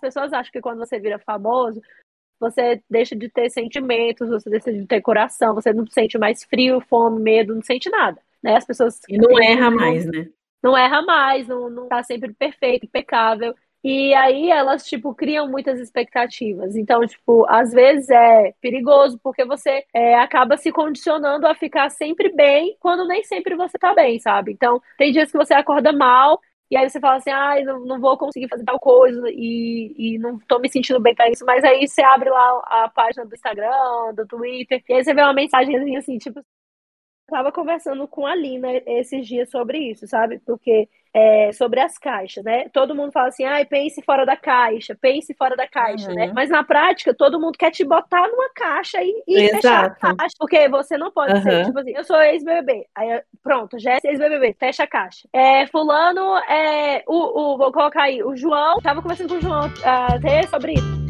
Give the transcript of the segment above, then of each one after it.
pessoas acham que quando você vira famoso, você deixa de ter sentimentos, você deixa de ter coração, você não sente mais frio, fome, medo, não sente nada. Né? As pessoas. E não erra mais, né? Não erra mais, não, não tá sempre perfeito, impecável. E aí elas, tipo, criam muitas expectativas. Então, tipo, às vezes é perigoso, porque você é, acaba se condicionando a ficar sempre bem, quando nem sempre você tá bem, sabe? Então, tem dias que você acorda mal, e aí você fala assim, ai, ah, não, não vou conseguir fazer tal coisa e, e não tô me sentindo bem para isso. Mas aí você abre lá a página do Instagram, do Twitter, e aí você vê uma mensagem assim, tipo, estava conversando com a Lina esses dias sobre isso, sabe? Porque é, sobre as caixas, né? Todo mundo fala assim, ai, pense fora da caixa, pense fora da caixa, né? uhum. né? Mas na prática, todo mundo quer te botar numa caixa e, e fechar a caixa, porque você não pode uhum. ser, tipo assim, eu sou ex-BBB, aí pronto, já é ex-BBB, fecha a caixa. É, fulano, é, o, o, vou colocar aí, o João, tava conversando com o João uh, sobre isso.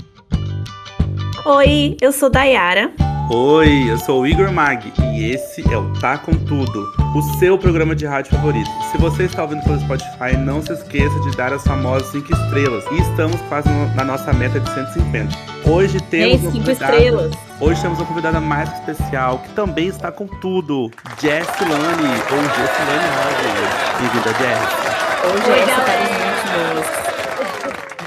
Oi, eu sou Dayara. Oi, eu sou o Igor Mag e esse é o Tá Com Tudo, o seu programa de rádio favorito. Se você está ouvindo pelo Spotify, não se esqueça de dar as famosas 5 estrelas. E estamos quase na nossa meta de 150. Hoje temos Ei, cinco estrelas. Hoje temos uma convidada mais especial que também está com tudo, Jessilane, ou Jessilane Roger. Bem-vinda, Jess. Oi, Jess,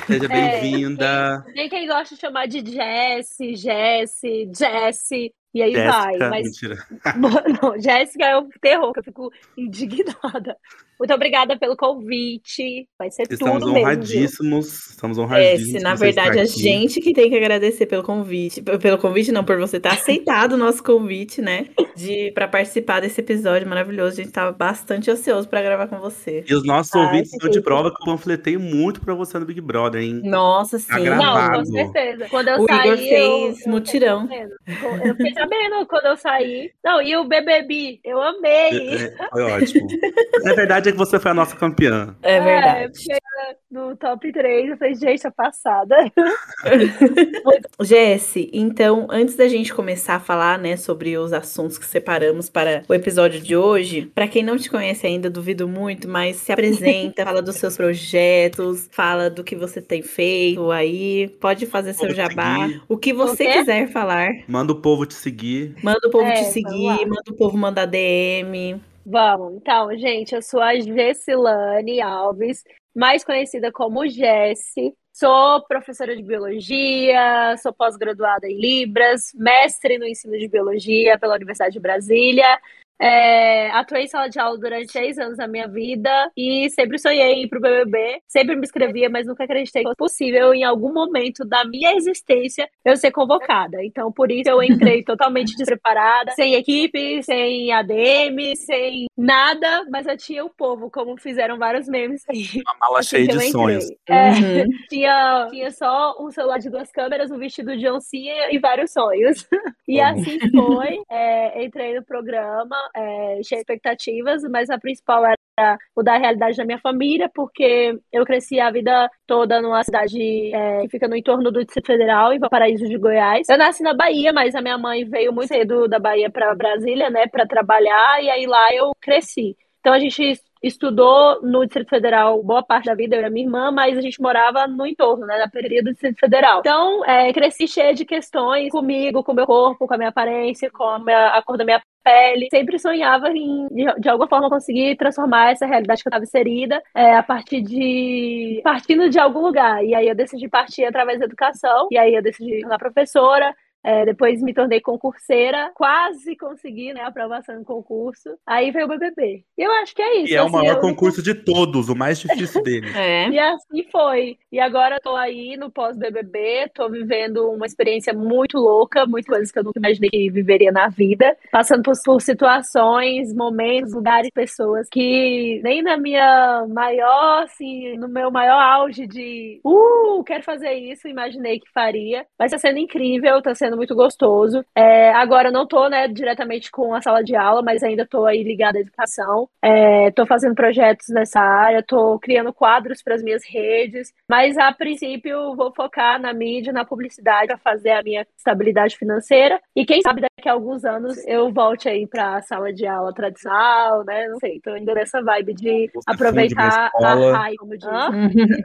Seja é, bem-vinda. É, tem quem gosta de chamar de Jesse, Jesse, Jesse. E aí Jéssica, vai. Mas... Mentira. Não, Jéssica é um terror, que eu fico indignada. Muito obrigada pelo convite. Vai ser estamos tudo honradíssimos, mesmo. Estamos honradíssimos. É, na verdade, a gente que tem que agradecer pelo convite. Pelo convite, não, por você ter aceitado o nosso convite, né? De para participar desse episódio maravilhoso. A gente estava bastante ansioso para gravar com você. E os nossos Ai, ouvintes estão de prova que eu panfletei muito para você no Big Brother, hein? Nossa, sim. Tá não, com certeza. Quando eu o saí, Igor fez eu, mutirão. Eu, eu fiquei sabendo quando eu saí. Não, e o BBB, eu amei. É, é, foi ótimo. Na verdade, é que você foi a nossa campeã. É verdade. É, no top 3, eu falei, gente, a passada. Jesse, então, antes da gente começar a falar, né, sobre os assuntos que separamos para o episódio de hoje, para quem não te conhece ainda, duvido muito, mas se apresenta, fala dos seus projetos, fala do que você tem feito aí, pode fazer seu jabá, seguir. o que você o quiser falar. Manda o povo te seguir. Manda o povo é, te seguir, manda o povo mandar DM. Vamos, então, gente, eu sou a Gessilane Alves, mais conhecida como Jesse. Sou professora de biologia, sou pós-graduada em Libras, mestre no ensino de biologia pela Universidade de Brasília é, atuei em sala de aula durante seis anos da minha vida e sempre sonhei em ir pro BBB. Sempre me inscrevia, mas nunca acreditei que fosse possível em algum momento da minha existência eu ser convocada. Então, por isso eu entrei totalmente despreparada, sem equipe, sem ADM, sem nada, mas eu tinha o povo, como fizeram vários memes aí. Uma mala cheia de sonhos. É, uhum. tinha, tinha só um celular de duas câmeras, um vestido de oncinha e vários sonhos. E assim foi. É, entrei no programa é, de expectativas, mas a principal era mudar a realidade da minha família, porque eu cresci a vida toda numa cidade é, que fica no entorno do Distrito Federal, em Valparaíso de Goiás. Eu nasci na Bahia, mas a minha mãe veio muito cedo da Bahia para Brasília, né, para trabalhar, e aí lá eu cresci. Então a gente estudou no Distrito Federal boa parte da vida, eu e a minha irmã, mas a gente morava no entorno, né, na periferia do Distrito Federal. Então, é, cresci cheia de questões comigo, com o meu corpo, com a minha aparência, com a, minha, a cor da minha pele. Sempre sonhava em, de, de, alguma forma, conseguir transformar essa realidade que eu estava inserida é, a partir de. partindo de algum lugar. E aí eu decidi partir através da educação, e aí eu decidi tornar professora. É, depois me tornei concurseira, quase consegui né, a aprovação no concurso. Aí veio o BBB. Eu acho que é isso. E é o assim, maior eu... concurso de todos, o mais difícil dele. é. E assim foi. E agora eu tô aí no pós-BBB, tô vivendo uma experiência muito louca, muitas coisas que eu nunca imaginei que viveria na vida, passando por, por situações, momentos, lugares, pessoas que nem na minha maior, assim, no meu maior auge de uh, quero fazer isso, imaginei que faria. Mas tá sendo incrível, tá sendo sendo muito gostoso. É, agora não tô, né, diretamente com a sala de aula, mas ainda tô aí ligada à educação. É, tô fazendo projetos nessa área, tô criando quadros para as minhas redes, mas a princípio vou focar na mídia, na publicidade para fazer a minha estabilidade financeira. E quem sabe daqui a alguns anos eu volte aí para a sala de aula tradicional, né? Não sei, tô ainda nessa vibe de Você aproveitar a raiva, como diz.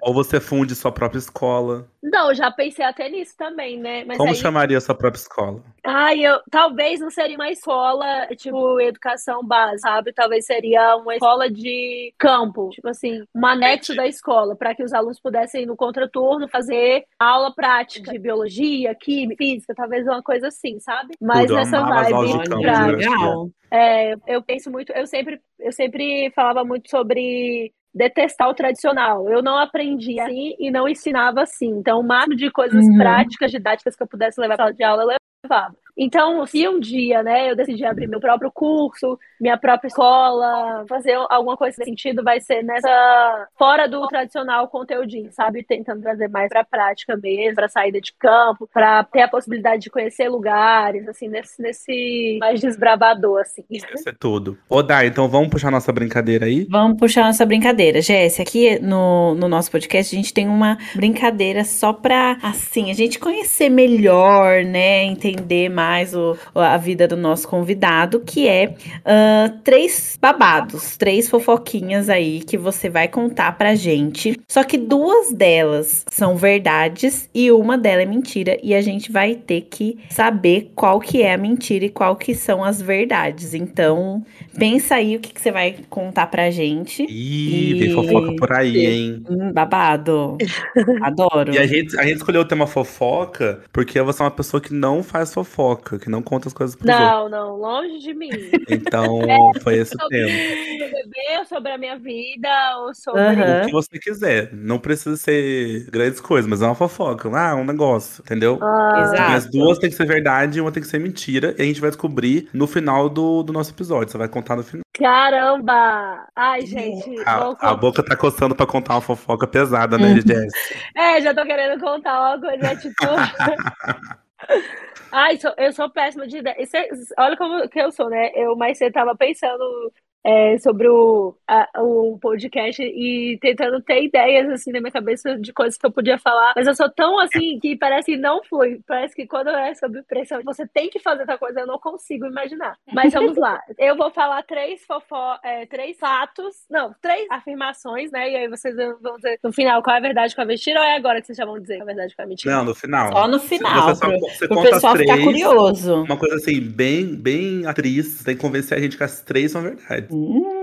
Ou você funde sua própria escola. Não, já pensei até nisso também, né? Mas Como aí, chamaria sua própria escola? ai, eu talvez não seria uma escola tipo educação básica, sabe? Talvez seria uma escola de campo, tipo assim, um anexo da escola, para que os alunos pudessem ir no contraturno fazer aula prática de biologia, química, física, talvez uma coisa assim, sabe? Mas Tudo, nessa vibe campo, Olha, né? legal. É, eu penso muito, eu sempre, eu sempre falava muito sobre detestar o tradicional. Eu não aprendi assim e não ensinava assim. Então, o máximo de coisas Uhum. práticas, didáticas que eu pudesse levar para sala de aula, eu levava. Então, se um dia, né, eu decidi abrir meu próprio curso, minha própria escola, fazer alguma coisa nesse sentido, vai ser nessa fora do tradicional conteúdinho, sabe? Tentando trazer mais para a prática mesmo, para saída de campo, para ter a possibilidade de conhecer lugares, assim, nesse, nesse mais desbravador, assim. Isso é tudo. Ô, Dai, então vamos puxar nossa brincadeira aí? Vamos puxar nossa brincadeira. Jéssica, aqui no, no nosso podcast a gente tem uma brincadeira só pra, assim, a gente conhecer melhor, né? Entender mais o, a vida do nosso convidado, que é ah, três babados, três fofoquinhas aí que você vai contar pra gente. Só que duas delas são verdades e uma delas é mentira. E a gente vai ter que saber qual que é a mentira e qual que são as verdades. Então, pensa aí o que, que você vai contar pra gente. Ih, tem E- fofoca por aí, hein? Hum, babado. Adoro. E a gente, a gente escolheu o tema fofoca porque você é uma pessoa que não faz fofoca, que não conta as coisas pros outros. Não, não, longe de mim. Então, foi esse o Sobre tema. o bebê, sobre a minha vida, ou sobre. Aham. O que você quiser. Não precisa ser grandes coisas, mas é uma fofoca. Ah, um negócio, entendeu? Ah, Exato. As duas tem que ser verdade e uma tem que ser mentira. E a gente vai descobrir no final do, do nosso episódio. Você vai contar no final. Caramba! Ai, gente. A, a boca tá coçando pra contar uma fofoca pesada, né, Uhum. Jess? É, já tô querendo contar uma coisa, tipo. Ai, sou- eu sou péssima de ideia. É- olha como que eu sou, né? Eu mais cedo tava pensando é, sobre o, a- o podcast e tentando ter ideias, assim, na minha cabeça de coisas que eu podia falar. Mas eu sou tão, assim, que parece que não flui. Parece que quando é sob pressão, você tem que fazer tal coisa, eu não consigo imaginar. Mas vamos lá. Eu vou falar três fofo é, três fatos, não, três afirmações, né? E aí vocês vão dizer no final qual é a verdade, qual é a mentira, ou é agora que vocês já vão dizer qual é a verdade, qual é a mentira? Não, no final. Só no final, Você, pro, você pro pessoal ficar três. curioso. Uma coisa assim, bem, bem atriz. Você tem que convencer a gente que as três são verdade.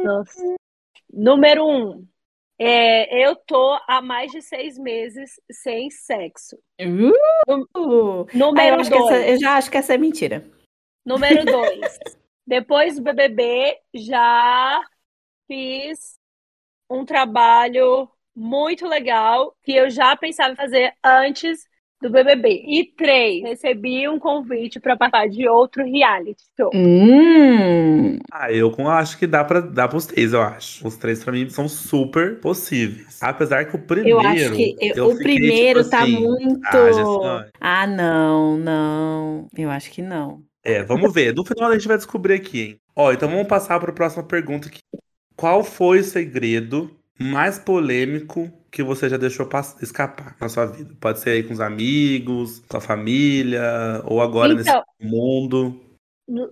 Nossa. Número um. É, eu tô há mais de seis meses sem sexo. uh. Ah, eu, Número acho que dois. essa, eu já acho que essa é mentira. Número dois. Depois do BBB, já fiz um trabalho muito legal que eu já pensava em fazer antes do BBB. E três, recebi um convite para participar de outro reality show. Hum. Ah, eu acho que dá pra dar pros três, eu acho. Os três pra mim são super possíveis. Apesar que o primeiro. Eu acho que eu- eu o fiquei, primeiro tipo tá assim, muito. Ah. Ah, não, não. Eu acho que não. É, vamos ver. No final a gente vai descobrir aqui, hein? Ó, então vamos passar para a próxima pergunta aqui. Qual foi o segredo mais polêmico que você já deixou escapar na sua vida? Pode ser aí com os amigos, com a família, ou agora nesse Então, mundo.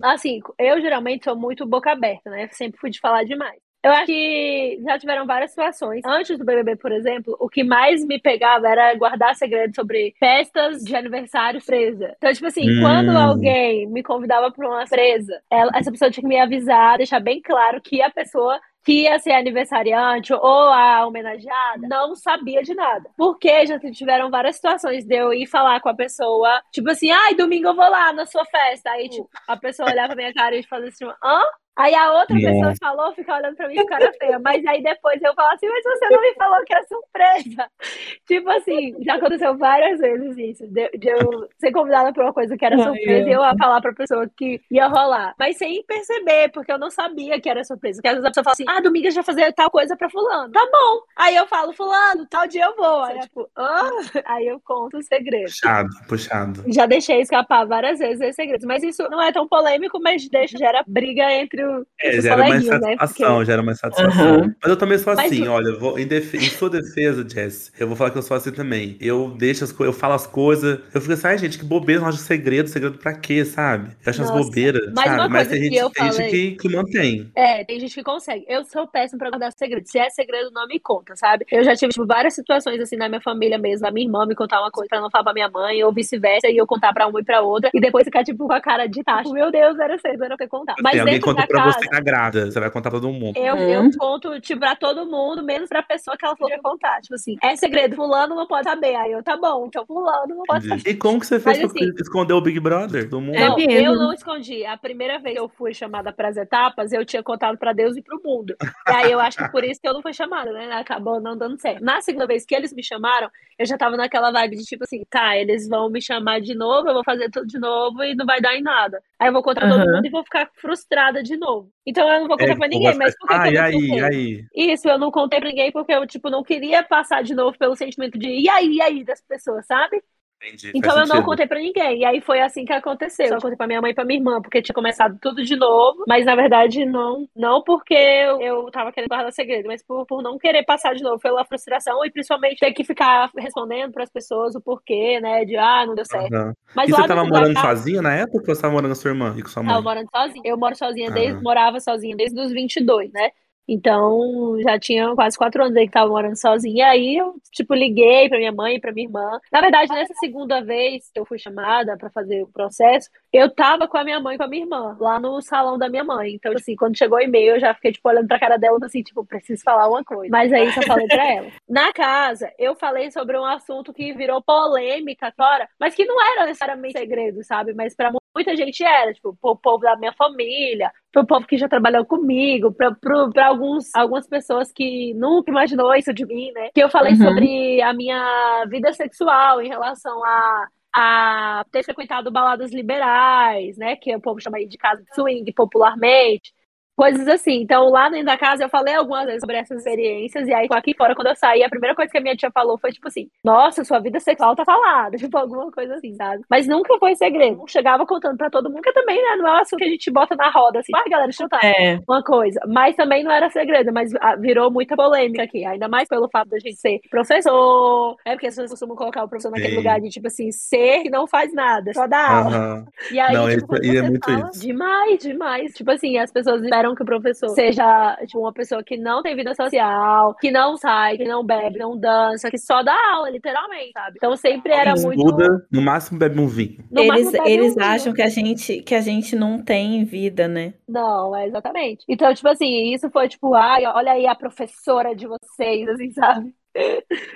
assim, eu geralmente sou muito boca aberta, né? Sempre fui de falar demais. Eu acho que já tiveram várias situações. Antes do BBB, por exemplo, o que mais me pegava era guardar segredo sobre festas de aniversário presa. Então, tipo assim, Hum. quando alguém me convidava para uma presa, ela- essa pessoa tinha que me avisar, deixar bem claro que a pessoa que ia ser aniversariante ou a homenageada não sabia de nada. Porque já tiveram várias situações de eu ir falar com a pessoa, tipo assim, ai, domingo eu vou lá na sua festa. Aí, tipo, a pessoa olhava pra minha cara e fazia assim, hã? Aí a outra pessoa falou, fica olhando pra mim com cara feia. Mas aí depois eu falo assim, mas você não me falou que era surpresa. tipo assim, já aconteceu várias vezes isso. De, de eu ser convidada pra uma coisa que era surpresa e eu a falar pra pessoa que ia rolar. Mas sem perceber, porque eu não sabia que era surpresa. Porque às vezes a pessoa fala assim, ah, domingo já fazer tal coisa pra fulano. Tá bom. Aí eu falo, fulano, tal dia eu vou. Aí, tipo, ah? aí eu conto o segredo. Puxado, puxado. Já deixei escapar várias vezes esse segredo. Mas isso não é tão polêmico, mas deixa, gera briga entre é, gera mais né? satisfação, né? gera mais satisfação. Uhum. Mas eu também sou assim, mas, olha, vou, em, def... em, sua defesa, Jess, eu vou falar que eu sou assim também. Eu deixo as coisas, eu falo as coisas, eu fico assim, ai, gente, que bobeira, não acho segredo, segredo pra quê, sabe? Eu acho Nossa. as bobeiras, mas sabe? Mas tem, gente, tem falei... gente que, que mantém. É, tem gente que consegue. Eu sou péssimo pra guardar segredo. Se é segredo, não me conta, sabe? Eu já tive tipo, várias situações assim na minha família mesmo, a minha irmã me contar uma coisa pra não falar pra minha mãe, ou vice-versa, e eu contar pra uma e pra outra, e depois ficar tipo com a cara de tacho. Meu Deus, era cedo, era pra contar. Mas tem alguém conta pra casa, você na grávida, você vai contar pra todo mundo. Eu, hum. eu conto, tipo, pra todo mundo, menos pra pessoa que ela falou pra contar. Tipo assim, é segredo, fulano não pode saber. Aí eu, tá bom, então fulano não pode saber. E como que você fez Mas, pra assim, esconder o Big Brother do mundo? Não, é eu não escondi. A primeira vez que eu fui chamada pras etapas, eu tinha contado pra Deus e pro mundo. E aí eu acho que por isso que eu não fui chamada, né? Acabou não dando certo. Na segunda vez que eles me chamaram, eu já tava naquela vibe de tipo assim, tá, eles vão me chamar de novo, eu vou fazer tudo de novo e não vai dar em nada. Aí eu vou contar uhum. todo mundo e vou ficar frustrada de novo. Então eu não vou contar é, pra ninguém, mas por que, ah, eu não aí, contei? aí? Isso, eu não contei pra ninguém porque eu, tipo, não queria passar de novo pelo sentimento de e aí, e aí das pessoas, sabe? Entendi, então eu não contei pra ninguém. E aí foi assim que aconteceu. Só contei pra minha mãe e pra minha irmã, porque tinha começado tudo de novo. Mas na verdade, não, não porque eu, eu tava querendo guardar segredo, mas por, por não querer passar de novo pela frustração e principalmente ter que ficar respondendo pras pessoas o porquê, né? De ah, não deu certo. Uhum. Mas e você tava morando casa... sozinha na época ou você tava morando com sua irmã e com sua mãe? Tava morando sozinha. Eu moro sozinha desde, morava sozinha desde os 22, né? Então, já tinha quase quatro anos aí que tava morando sozinha. E aí eu, tipo, liguei pra minha mãe e pra minha irmã. Na verdade, nessa segunda vez que eu fui chamada para fazer o processo, eu tava com a minha mãe e com a minha irmã, lá no salão da minha mãe. Então, assim, quando chegou o e-mail, eu já fiquei, tipo, olhando pra cara dela, assim, tipo, preciso falar uma coisa. Mas aí só falei pra ela. Na casa, eu falei sobre um assunto que virou polêmica agora, mas que não era necessariamente segredo, sabe? Mas pra muita gente era, tipo, o povo da minha família, pro povo que já trabalhou comigo, para alguns algumas pessoas que nunca imaginou isso de mim, né? Que eu falei uhum. sobre a minha vida sexual em relação a a ter frequentado baladas liberais, né, que o povo chama aí de casa de swing popularmente, coisas assim. Então, lá dentro da casa, eu falei algumas vezes sobre essas experiências, e aí aqui fora, quando eu saí, a primeira coisa que a minha tia falou foi tipo assim: Nossa, sua vida sexual tá falada, tipo, alguma coisa assim, sabe? Mas nunca foi segredo. Chegava contando pra todo mundo, que também, né, não é um assunto que a gente bota na roda, assim, vai, galera, deixa eu contar é. uma coisa. Mas também não era segredo, mas ah, virou muita polêmica aqui, ainda mais pelo fato da gente ser professor, é porque as pessoas costumam colocar o professor naquele Sim. lugar de, tipo assim, ser que não faz nada, só dá aula. Uhum. E aí, não, tipo, isso, é muito isso. Demais, demais. Tipo assim, as pessoas esperam esperam que o professor seja tipo, uma pessoa que não tem vida social, que não sai, que não bebe, não dança, que só dá aula, literalmente, sabe? Então sempre era Estuda, muito. No máximo bebe um vinho. No eles eles um acham vinho. que a, gente, que a gente não tem vida, né? Não, é exatamente. Então, tipo assim, isso foi tipo, ai, olha aí a professora de vocês, assim, sabe?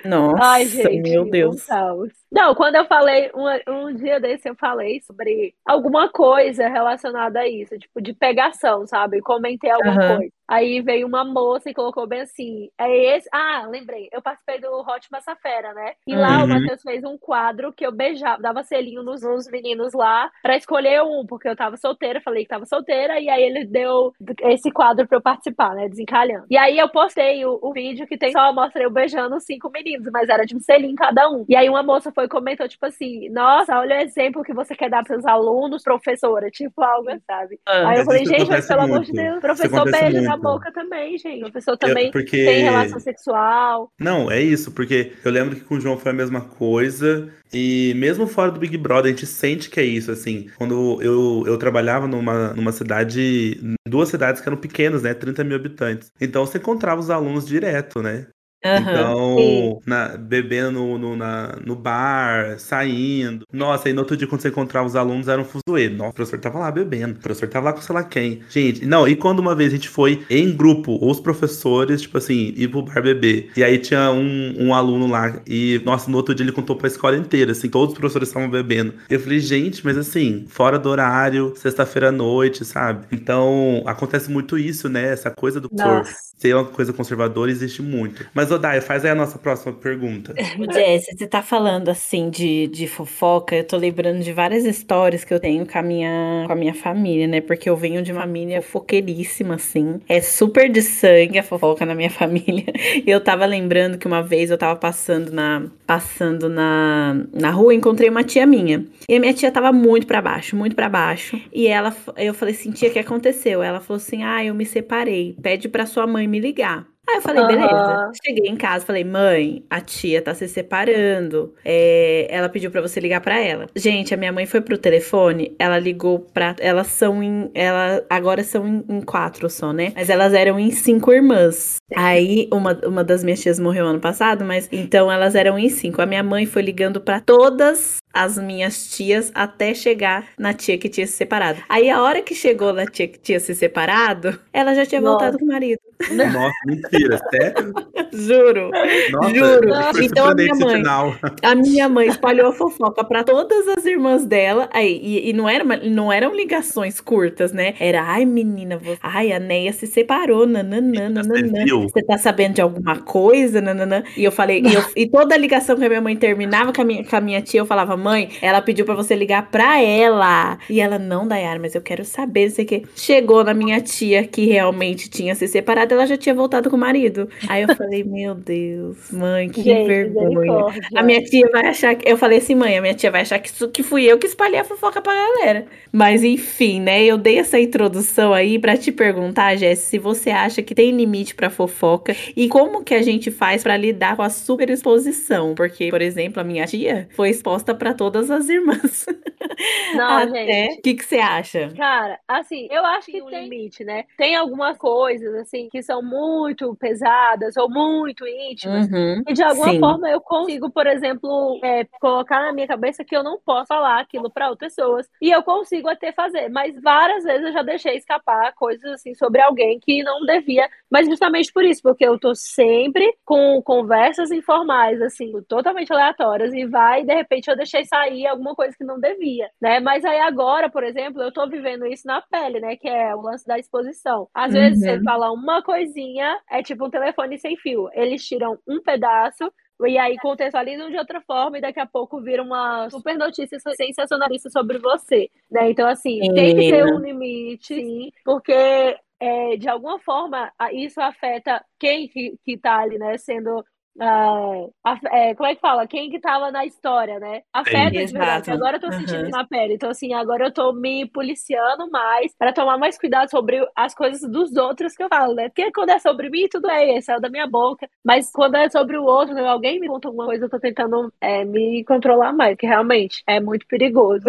Nossa, Ai, gente, meu Deus. Não, quando eu falei, um, um dia desse eu falei sobre alguma coisa relacionada a isso, tipo, de pegação, sabe? Comentei alguma uhum. coisa. Aí veio uma moça e colocou bem assim: é esse. Ah, lembrei. Eu participei do Hot Massafera, né? E uhum. lá o uhum. Matheus fez um quadro que eu beijava, dava selinho nos, nos meninos lá pra escolher um, porque eu tava solteira, falei que tava solteira, e aí ele deu esse quadro pra eu participar, né? Desencalhando. E aí eu postei o, o vídeo que tem só, mostrei eu beijando cinco meninos, mas era de um selinho cada um. E aí uma moça foi e comentou, tipo assim: Nossa, olha o exemplo que você quer dar pros seus alunos, professora, tipo algo, sabe? Ah, aí eu falei, gente, mas pelo muito. amor de Deus, professor beija na boca também, gente. A pessoa também eu, porque... tem relação sexual. Não, é isso, porque eu lembro que com o João foi a mesma coisa. E mesmo fora do Big Brother, a gente sente que é isso, assim. Quando eu, eu trabalhava numa, numa cidade, duas cidades que eram pequenas, né? 30 mil habitantes. Então você encontrava os alunos direto, né? Então, na, bebendo no, no, na, no bar, saindo. Nossa, aí no outro dia, quando você encontrava os alunos, era um fuzuê. Nossa, o professor tava lá bebendo, o professor tava lá com sei lá quem. Gente, não, e quando uma vez a gente foi em grupo, os professores, tipo assim, ir pro bar beber. E aí tinha um, um aluno lá, e, nossa, no outro dia ele contou pra escola inteira, assim, todos os professores estavam bebendo. Eu falei, gente, mas assim, fora do horário, sexta-feira à noite, sabe? Então, acontece muito isso, né? Essa coisa do professor ser uma coisa conservadora existe muito. Mas, Odaia, faz aí a nossa próxima pergunta. Jess, você tá falando assim de, de fofoca, eu tô lembrando de várias histórias que eu tenho com a minha, com a minha família, né? Porque eu venho de uma família fofoqueiríssima, assim. É super de sangue a fofoca na minha família. E eu tava lembrando que uma vez eu tava passando na, passando na, na rua e encontrei uma tia minha. E a minha tia tava muito para baixo, muito para baixo. E ela, eu falei assim, tia, o que aconteceu? Ela falou assim, ah, eu me separei. Pede pra sua mãe me ligar. Aí eu falei, uhum. beleza. Cheguei em casa, falei, mãe, a tia tá se separando. É, ela pediu para você ligar para ela. Gente, a minha mãe foi pro telefone, ela ligou pra. Elas são em. Ela, agora são em, em quatro só, né? Mas elas eram em cinco irmãs. Aí uma, uma das minhas tias morreu ano passado, mas então elas eram em cinco. A minha mãe foi ligando para todas as minhas tias até chegar na tia que tinha se separado. Aí a hora que chegou na tia que tinha se separado, ela já tinha Nossa. voltado com o marido. Nossa, mentira, sério? Juro. Nossa, juro. Então a minha mãe, a minha mãe espalhou a fofoca para todas as irmãs dela. Aí, e, e, não, era uma, não eram ligações curtas, né? Era, ai, menina, você, ai, a Neia se separou, nananã, nananã. Você tá sabendo de alguma coisa, nananã. E eu falei, e, eu, e toda a ligação que a minha mãe terminava com a minha, com a minha tia, eu falava, mãe, ela pediu para você ligar pra ela. E ela, não, Dayara, mas eu quero saber, não sei o que. Chegou na minha tia, que realmente tinha se separado, ela já tinha voltado com o marido. Aí eu falei, meu Deus, mãe, que Gente, vergonha. A minha tia vai achar que. Eu falei assim, mãe, a minha tia vai achar que, isso, que fui eu que espalhei a fofoca pra galera. Mas enfim, né? Eu dei essa introdução aí para te perguntar, Jess, se você acha que tem limite para fofoca e como que a gente faz para lidar com a super exposição. Porque, por exemplo, a minha tia foi exposta para todas as irmãs. Não, Até... gente. O que, que você acha? Cara, assim, eu acho que tem um limite, né? Tem algumas coisas, assim, que são muito pesadas ou muito íntimas. Uhum, e de alguma sim. forma eu consigo, por exemplo, é, colocar na minha cabeça que eu não posso falar aquilo para outras pessoas. E eu consigo até fazer. Mas várias vezes eu já deixei escapar coisas assim sobre alguém que não devia. Mas justamente por isso, porque eu tô sempre com conversas informais, assim, totalmente aleatórias. E vai, de repente, eu deixei sair alguma coisa que não devia, né? Mas aí agora, por exemplo, eu tô vivendo isso na pele, né? Que é o lance da exposição. Às uhum. vezes você fala uma coisinha, é tipo um telefone sem fio. Eles tiram um pedaço, e aí contextualizam de outra forma e daqui a pouco vira uma super notícia sensacionalista sobre você, né? Então, assim, tem que ter um limite, sim, porque é, de alguma forma isso afeta quem que, que tá ali, né, sendo Uh, é, como é que fala? Quem que tava na história, né? Afeta de verdade. Agora eu tô sentindo uhum. na pele. Então, assim, agora eu tô me policiando mais para tomar mais cuidado sobre as coisas dos outros que eu falo, né? Porque quando é sobre mim, tudo é saiu da minha boca. Mas quando é sobre o outro, né? alguém me conta alguma coisa, eu tô tentando é, me controlar mais, que realmente é muito perigoso.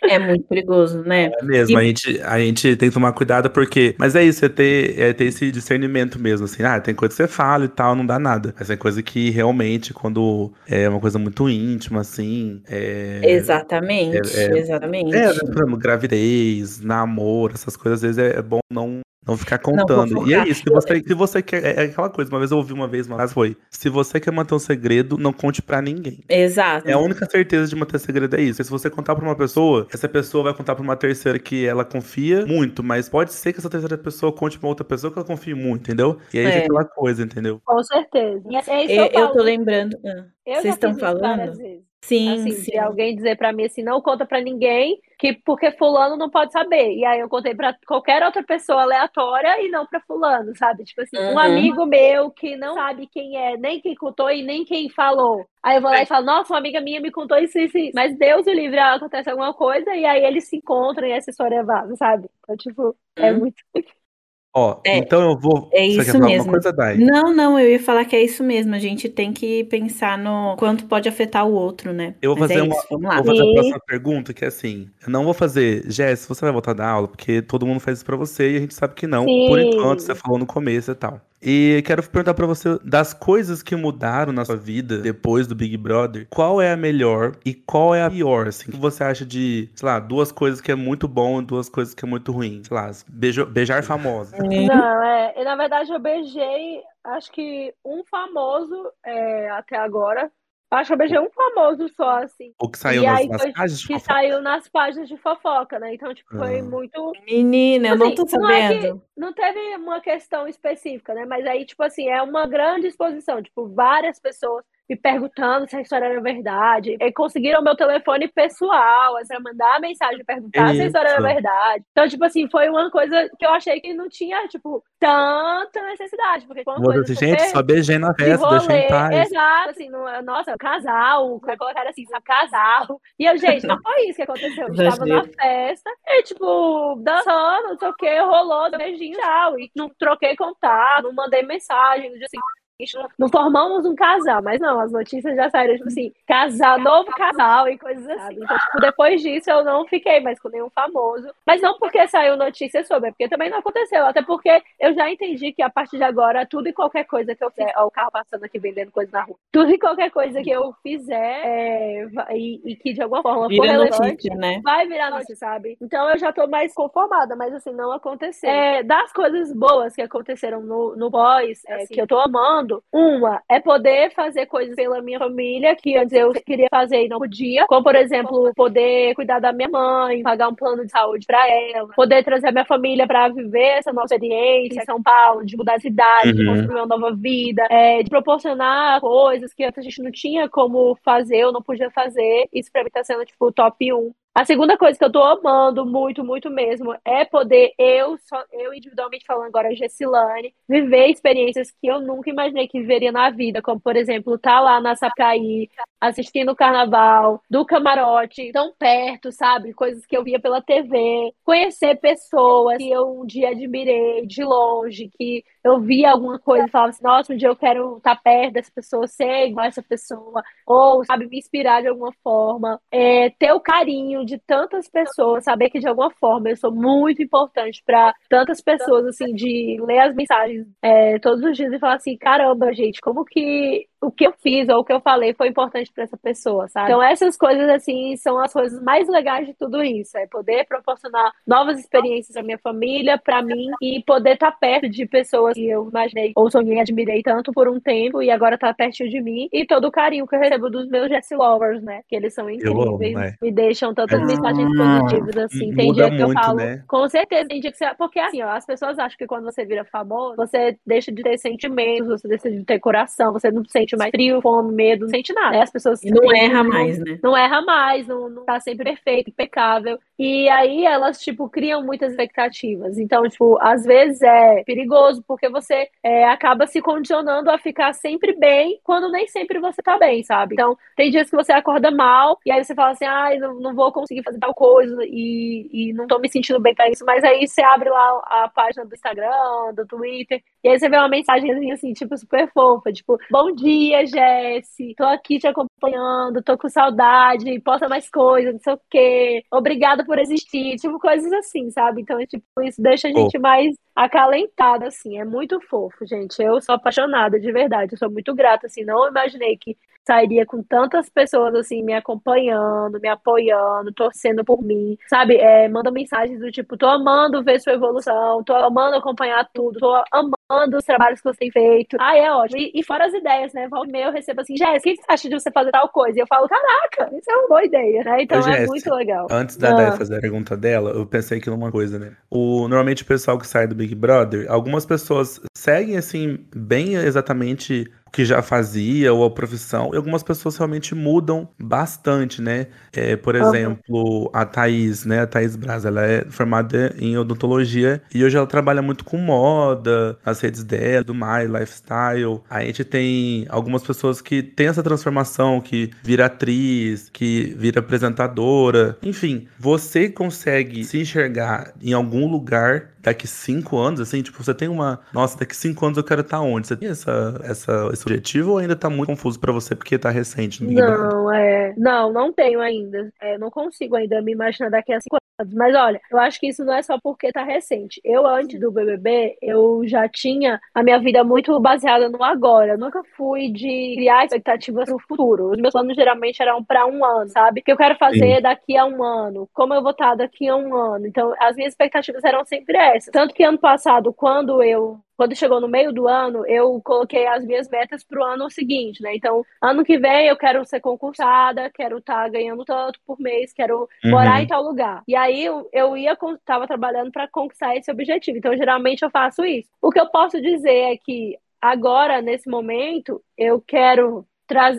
É muito perigoso, né? É mesmo, e... a, gente, a gente tem que tomar cuidado porque. Mas é isso, é ter, é ter esse discernimento mesmo, assim. Ah, tem coisa que você fala e tal, não dá nada. Mas tem coisa que realmente, quando é uma coisa muito íntima, assim. É, exatamente, é, é, exatamente. É, por exemplo, gravidez, namoro, essas coisas, às vezes é bom não não ficar contando. Não, e é isso, se você, se você quer. É, é aquela coisa, uma vez eu ouvi uma vez, mas foi. Se você quer manter um segredo, não conte para ninguém. Exato. É a única certeza de manter segredo é isso. Se você contar pra uma pessoa, essa pessoa vai contar pra uma terceira que ela confia muito, mas pode ser que essa terceira pessoa conte pra outra pessoa que ela confie muito, entendeu? E aí é, é aquela coisa, entendeu? Com certeza. É isso eu, eu tô lembrando. Ah, vocês estão falando? Sim, assim, sim. Se alguém dizer para mim assim, não conta para ninguém, que porque fulano não pode saber. E aí eu contei para qualquer outra pessoa aleatória e não para fulano, sabe? Tipo assim, uhum. um amigo meu que não sabe quem é, nem quem contou e nem quem falou. Aí eu vou lá e falo, nossa, uma amiga minha me contou isso, isso, isso. Mas Deus o livre, acontece alguma coisa e aí eles se encontram e essa história vaza, sabe? Então, tipo, é uhum. muito Ó, é, então eu vou. É isso mesmo. Coisa, não, não, eu ia falar que é isso mesmo. A gente tem que pensar no quanto pode afetar o outro, né? Eu vou Mas fazer é uma. Vamos lá. Vou fazer e... a próxima pergunta, que é assim: eu não vou fazer, Jess, você vai voltar da aula, porque todo mundo faz isso pra você e a gente sabe que não. Sim. Por enquanto, você falou no começo e tal. E quero perguntar para você das coisas que mudaram na sua vida depois do Big Brother, qual é a melhor e qual é a pior, assim? Que você acha de, sei lá, duas coisas que é muito bom e duas coisas que é muito ruim? Sei lá, beijo, beijar famosa. Não, é, na verdade eu beijei, acho que um famoso é, até agora, Acho que eu beijei um famoso só, assim. O que saiu e nas, aí nas foi, páginas que saiu nas páginas de fofoca, né? Então, tipo, foi Ah. muito. Menina, eu não tô Assim, não é que- sabendo. Não teve uma questão específica, né? Mas aí, tipo assim, é uma grande exposição. Tipo, várias pessoas me perguntando se a história era verdade. E conseguiram meu telefone pessoal, assim, pra mandar mensagem, perguntar se a história era verdade. Então, tipo assim, foi uma coisa que eu achei que não tinha, tipo, tanta necessidade. Porque Você coisa disse, gente, só beijei na de festa, deixa em paz. exato, assim, não, é- nossa, casal, vai colocar assim, sabe, casal. E eu, gente, não foi isso que aconteceu. Eu estava na festa, e tipo, dançando, não sei o que, rolou, beijinho, tchau. E não troquei contato, não mandei mensagem no dia seguinte. Não, não formamos um casal, mas não, as notícias já saíram, tipo assim, casal, novo casal e coisas assim. Então, tipo, depois disso eu não fiquei mais com nenhum famoso. Mas não porque saiu notícia sobre, é porque também não aconteceu. Até porque eu já entendi que a partir de agora, tudo e qualquer coisa que eu fizer, ó, o carro passando aqui vendendo coisa na rua, tudo e qualquer coisa que eu fizer é, e, e que de alguma forma for relevante, notícia, né? vai virar notícia, sabe? Então eu já tô mais conformada, mas assim, não aconteceu. É, das coisas boas que aconteceram no, no Boys, é, que eu tô amando, uma é poder fazer coisas pela minha família que antes eu queria fazer e não podia, como por exemplo, poder cuidar da minha mãe, pagar um plano de saúde pra ela, poder trazer a minha família pra viver essa nova experiência em São Paulo, de mudar de cidade, de Uhum. construir uma nova vida, é, de proporcionar coisas que antes a gente não tinha como fazer ou não podia fazer. Isso pra mim tá sendo tipo o top 1. A segunda coisa que eu tô amando muito, muito mesmo é poder eu, só, eu individualmente falando agora, Gessilane, viver experiências que eu nunca imaginei que viveria na vida, como por exemplo, estar lá na Sapucaí, assistindo o carnaval, do camarote, tão perto, sabe? Coisas que eu via pela TV, conhecer pessoas que eu um dia admirei de longe, que eu via alguma coisa e falava assim, nossa, um dia eu quero estar perto dessa pessoa, ser igual essa pessoa, ou, sabe, me inspirar de alguma forma, é, ter o carinho de tantas pessoas, saber que de alguma forma eu sou muito importante para tantas pessoas, assim, de ler as mensagens é, todos os dias e falar assim, caramba, gente, como que o que eu fiz ou o que eu falei foi importante para essa pessoa, sabe? Então essas coisas assim são as coisas mais legais de tudo isso, é poder proporcionar novas experiências à minha família, para mim e poder estar perto de pessoas que eu imaginei ou sonhei admirei tanto por um tempo e agora tá pertinho de mim e todo o carinho que eu recebo dos meus Jesse Lovers, né? Que eles são amo, incríveis, né? me deixam tantas É. mensagens positivas assim. Tem dia que eu muito, falo, né? com certeza, tem dia que você. Porque assim, ó, as pessoas acham que quando você vira famoso, você deixa de ter sentimentos, você deixa de ter coração, você não sente mais frio, fome, medo, não sente nada. né? As pessoas E não erra mais, né? não erra mais, não, não tá sempre perfeito, impecável. E aí elas, tipo, criam muitas expectativas. Então, tipo, às vezes é perigoso, porque você é, acaba se condicionando a ficar sempre bem, quando nem sempre você tá bem, sabe? Então, tem dias que você acorda mal, e aí você fala assim, ai, não, não vou conseguir fazer tal coisa, e, e não tô me sentindo bem pra isso. Mas aí você abre lá a página do Instagram, do Twitter, e aí você vê uma mensagem assim, tipo, super fofa, tipo, bom dia, Jesse, tô aqui te acompanhando, tô com saudade, posta mais coisas, não sei o quê, obrigada por existir, tipo, coisas assim, sabe? Então, tipo, isso deixa a gente mais acalentada, assim, é muito fofo, gente. Eu sou apaixonada, de verdade, eu sou muito grata, assim, não imaginei que sairia com tantas pessoas, assim, me acompanhando, me apoiando, torcendo por mim, sabe? É, manda mensagens do tipo, tô amando ver sua evolução, tô amando acompanhar tudo, tô amando os trabalhos que você tem feito. Ah, é ótimo. E, e fora as ideias, né? Volta e meia eu recebo assim, Jéssica, o que você acha de você fazer tal coisa? E eu falo, caraca, isso é uma boa ideia, né? Então Ô, é muito legal. Antes da Ah. Dai fazer a pergunta dela, eu pensei aqui numa coisa, né? O, normalmente o pessoal que sai do Big Brother, algumas pessoas seguem, assim, bem exatamente o que já fazia ou a profissão, e algumas pessoas realmente mudam bastante, né? É, por Aham. exemplo, a Thaís, né? A Thaís Braz, ela é formada em odontologia e hoje ela trabalha muito com moda, as redes dela, do mais, lifestyle. A gente tem algumas pessoas que têm essa transformação, que vira atriz, que vira apresentadora. Enfim, você consegue se enxergar em algum lugar daqui cinco anos, assim, tipo, você tem uma. Nossa, daqui cinco anos eu quero estar onde? Você tem essa, essa, esse objetivo ou ainda tá muito confuso para você porque tá recente no Big Não, é. Não, não tenho ainda. É, não consigo ainda me imaginar daqui a cinco anos. Mas olha, eu acho que isso não é só porque tá recente. Eu, antes do BBB, eu já tinha a minha vida muito baseada no agora. Eu nunca fui de criar expectativas pro futuro. Os meus planos geralmente eram para um ano, sabe? O que eu quero fazer Sim. daqui a um ano? Como eu vou estar daqui a um ano? Então, as minhas expectativas eram sempre essas. Tanto que ano passado, quando eu quando chegou no meio do ano, eu coloquei as minhas metas para o ano seguinte, né? Então, ano que vem eu quero ser concursada, quero estar tá ganhando tanto por mês, quero uhum. morar em tal lugar. E aí eu, eu ia, estava trabalhando para conquistar esse objetivo. Então, geralmente eu faço isso. O que eu posso dizer é que agora, nesse momento, eu quero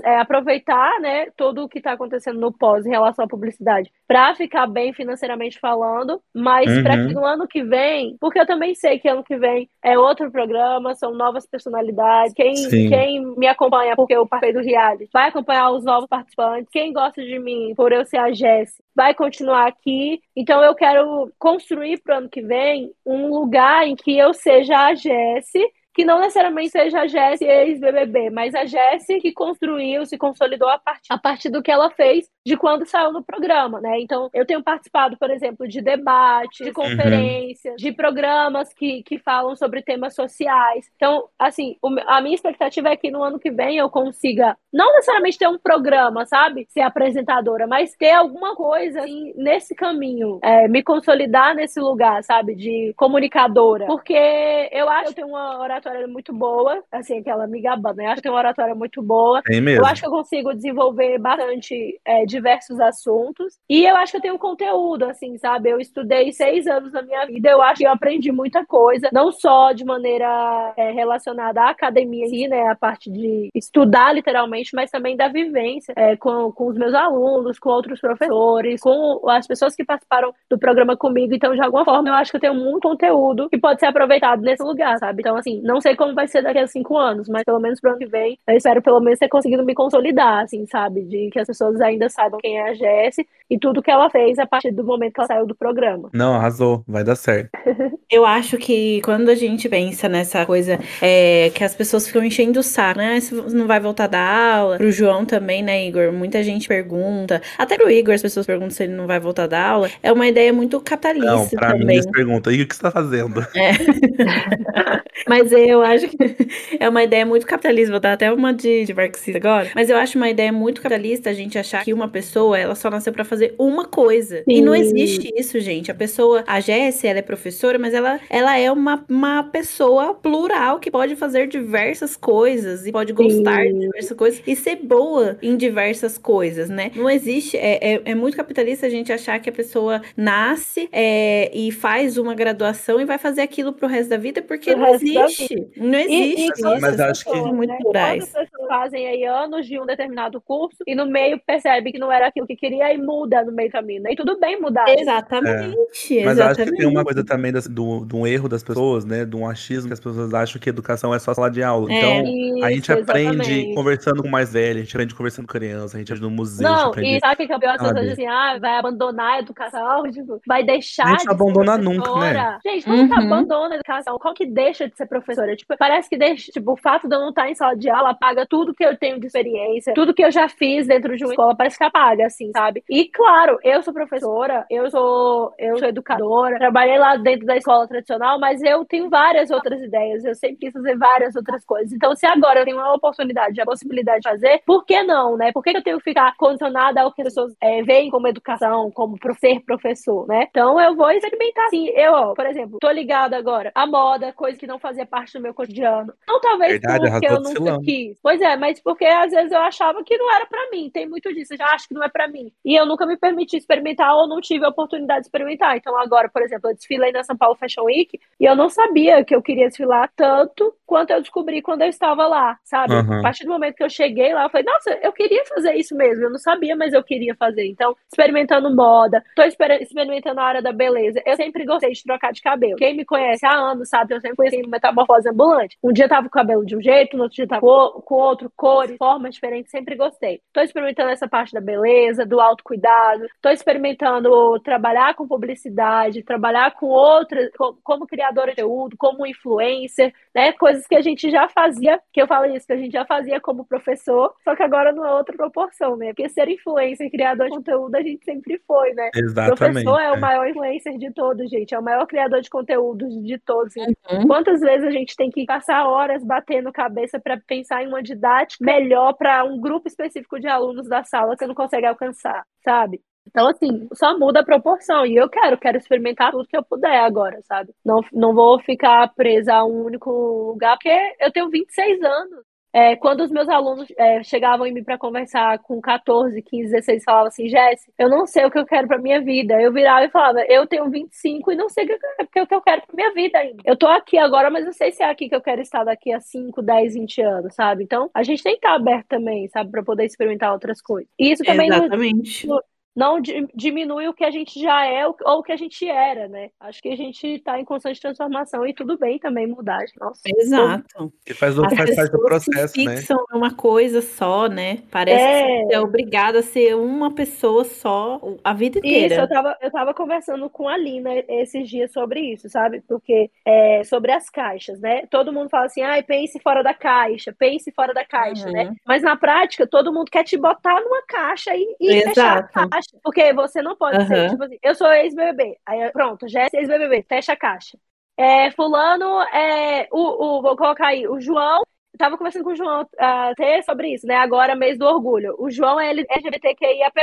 é, aproveitar né, tudo o que está acontecendo no pós em relação à publicidade para ficar bem financeiramente falando, mas uhum. para que no ano que vem, porque eu também sei que ano que vem é outro programa, são novas personalidades. Quem, quem me acompanha, porque eu participei do reality, vai acompanhar os novos participantes. Quem gosta de mim, por eu ser a Jess, vai continuar aqui. Então eu quero construir para o ano que vem um lugar em que eu seja a Jessie que não necessariamente seja a Jessie ex-BBB, mas a Jessie que construiu, se consolidou a partir, a partir do que ela fez de quando saiu no programa, né? Então, eu tenho participado, por exemplo, de debates, de conferências, uhum. de programas que, que falam sobre temas sociais. Então, assim, a minha expectativa é que no ano que vem eu consiga, não necessariamente ter um programa, sabe? Ser apresentadora, mas ter alguma coisa assim, nesse caminho, é, me consolidar nesse lugar, sabe? De comunicadora. Porque eu acho que eu tenho uma oratória oratória muito boa, assim, aquela me gabando, né? Acho que tem uma oratória muito boa. Tem mesmo. Eu acho que eu consigo desenvolver bastante é, diversos assuntos. E eu acho que eu tenho conteúdo, assim, sabe? Eu estudei seis anos na minha vida, eu acho que eu aprendi muita coisa, não só de maneira é, relacionada à academia em si, né? A parte de estudar literalmente, mas também da vivência é, com, com os meus alunos, com outros professores, com as pessoas que participaram do programa comigo. Então, de alguma forma, eu acho que eu tenho muito conteúdo que pode ser aproveitado nesse lugar, sabe? Então, assim, não sei como vai ser daqui a cinco anos, mas pelo menos pro ano que vem, eu espero pelo menos ter conseguido me consolidar, assim, sabe? De que as pessoas ainda saibam quem é a Jessie e tudo que ela fez a partir do momento que ela saiu do programa. Não, arrasou, vai dar certo. eu acho que quando a gente pensa nessa coisa é, que as pessoas ficam enchendo o saco, né? Você não vai voltar da aula. Pro João também, né, Igor? Muita gente pergunta. Até pro Igor as pessoas perguntam se ele não vai voltar da aula. É uma ideia muito capitalista não, pra também. Mim, eles perguntam, e o que você tá fazendo? É. Mas eu acho que é uma ideia muito capitalista, vou dar até uma de, de marxista agora, mas eu acho uma ideia muito capitalista a gente achar que uma pessoa, ela só nasceu para fazer uma coisa. Sim. E não existe isso, gente. A pessoa, a Jéssica, ela é professora, mas ela, ela é uma, uma pessoa plural que pode fazer diversas coisas e pode gostar Sim. de diversas coisas e ser boa em diversas coisas, né? Não existe, é, é, é muito capitalista a gente achar que a pessoa nasce é, e faz uma graduação e vai fazer aquilo pro resto da vida, porque não existe. Não existe. E, e isso. Mas acho que são muito né? plurais. Fazem aí anos de um determinado curso e no meio percebe que não era aquilo que queria e muda no meio do caminho. Né? E tudo bem mudar. Exatamente. É. Mas exatamente. acho que tem uma coisa também das, do, do erro das pessoas, né? De um achismo que as pessoas acham que educação é só sala de aula. É, então, isso, a gente aprende exatamente. conversando com mais velho, a gente aprende conversando com criança, a gente aprende no museu. Não, aprende, e sabe o que é o pior? As pessoas dizem assim, ah, vai abandonar a educação, tipo, vai deixar. A gente de abandona nunca, né? Gente, nunca uhum. abandona a educação. Qual que deixa de ser professora? Tipo, parece que deixa, tipo, o fato de eu não estar em sala de aula apaga tudo que eu tenho de experiência, tudo que eu já fiz dentro de uma escola, parece que apaga, assim, sabe? E claro, eu sou professora, eu sou, eu sou educadora, trabalhei lá dentro da escola tradicional, mas eu tenho várias outras ideias, eu sempre quis fazer várias outras coisas. Então, se agora eu tenho uma oportunidade, a possibilidade de fazer, por que não, né? Por que eu tenho que ficar condicionada ao que as pessoas é, veem como educação, como ser professor, né? Então, eu vou experimentar, assim. Eu, ó, por exemplo, tô ligada agora à moda, coisa que não fazia parte do meu cotidiano. Não talvez Verdade, porque eu nunca quis. Pois é, mas porque às vezes eu achava que não era para mim. Tem muito disso, eu já acho que não é para mim. E eu nunca me permiti experimentar ou não tive a oportunidade de experimentar. Então agora, por exemplo, eu desfilei na São Paulo Fashion Week e eu não sabia que eu queria desfilar tanto quanto eu descobri quando eu estava lá, sabe? Uhum. A partir do momento que eu cheguei lá, eu falei, nossa, eu queria fazer isso mesmo. Eu não sabia, mas eu queria fazer. Então, experimentando moda, tô experimentando a área da beleza. Eu sempre gostei de trocar de cabelo. Quem me conhece há anos sabe, eu sempre fui assim, metamorfose ambulante. Um dia tava com o cabelo de um jeito, no outro dia tava com outro, cores, formas diferentes, sempre gostei. Tô experimentando essa parte da beleza, do autocuidado, tô experimentando trabalhar com publicidade, trabalhar com outras, como criadora de conteúdo, como influencer, né? Coisas que a gente já fazia, que eu falo isso, que a gente já fazia como professor, só que agora numa outra proporção, né? Porque ser influencer, criador de conteúdo, a gente sempre foi, né? Exatamente. O professor é o maior influencer de todos, gente, é o maior criador de conteúdo de todos. Uhum. Quantas vezes a gente tem que passar horas batendo cabeça para pensar em uma didática melhor para um grupo específico de alunos da sala que não consegue alcançar, sabe? Então, assim, só muda a proporção. E eu quero, quero experimentar tudo que eu puder agora, sabe? Não, não vou ficar presa a um único lugar, porque eu tenho 26 anos. É, quando os meus alunos é, chegavam em mim para conversar com 14, 15, 16, falavam assim, Jesse, eu não sei o que eu quero para minha vida. Eu virava e falava, eu tenho 25 e não sei o que eu quero, o que eu quero para minha vida ainda. Eu tô aqui agora, mas não sei se é aqui que eu quero estar daqui a 5, 10, 20 anos, sabe? Então, a gente tem que estar aberto também, sabe, para poder experimentar outras coisas. E isso também Exatamente. No, não diminui o que a gente já é ou o que a gente era, né? Acho que a gente está em constante transformação e tudo bem também mudar. Nossa, Exato. Que faz, faz parte do processo, se fixam né? uma coisa só, né? Parece é... que é obrigado a ser uma pessoa só a vida inteira. Isso, eu tava, eu tava conversando com a Lina esses dias sobre isso, sabe? Porque é, sobre as caixas, né? Todo mundo fala assim, ai, pense fora da caixa, pense fora da caixa, né? uhum. né? Mas na prática, todo mundo quer te botar numa caixa e, e fechar a caixa. Porque você não pode uhum. ser, tipo assim, eu sou ex-BBB. Aí pronto, já é ex-BBB, fecha a caixa. É, fulano, é, o, o, vou colocar aí, o João tava conversando com o João até sobre isso, né? Agora, mês do orgulho. O João é LGBTQIAP+,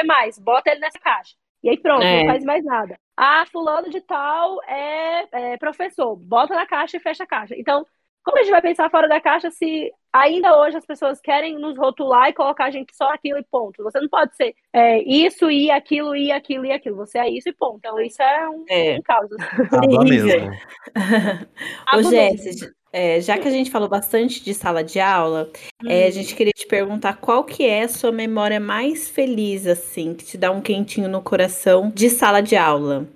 bota ele nessa caixa. E aí pronto, é. não faz mais nada. Ah, fulano de tal é, é, professor, bota na caixa e fecha a caixa. Então, como a gente vai pensar fora da caixa se ainda hoje as pessoas querem nos rotular e colocar a gente só aquilo e ponto? Você não pode ser é, isso e aquilo e aquilo e aquilo. Você é isso e ponto. Então isso é um, é. um caos. Mesmo. Ô, Jéssica, é, já que a gente falou bastante de sala de aula, hum. é, a hum. gente queria te perguntar qual que é a sua memória mais feliz, assim, que te dá um quentinho no coração de sala de aula.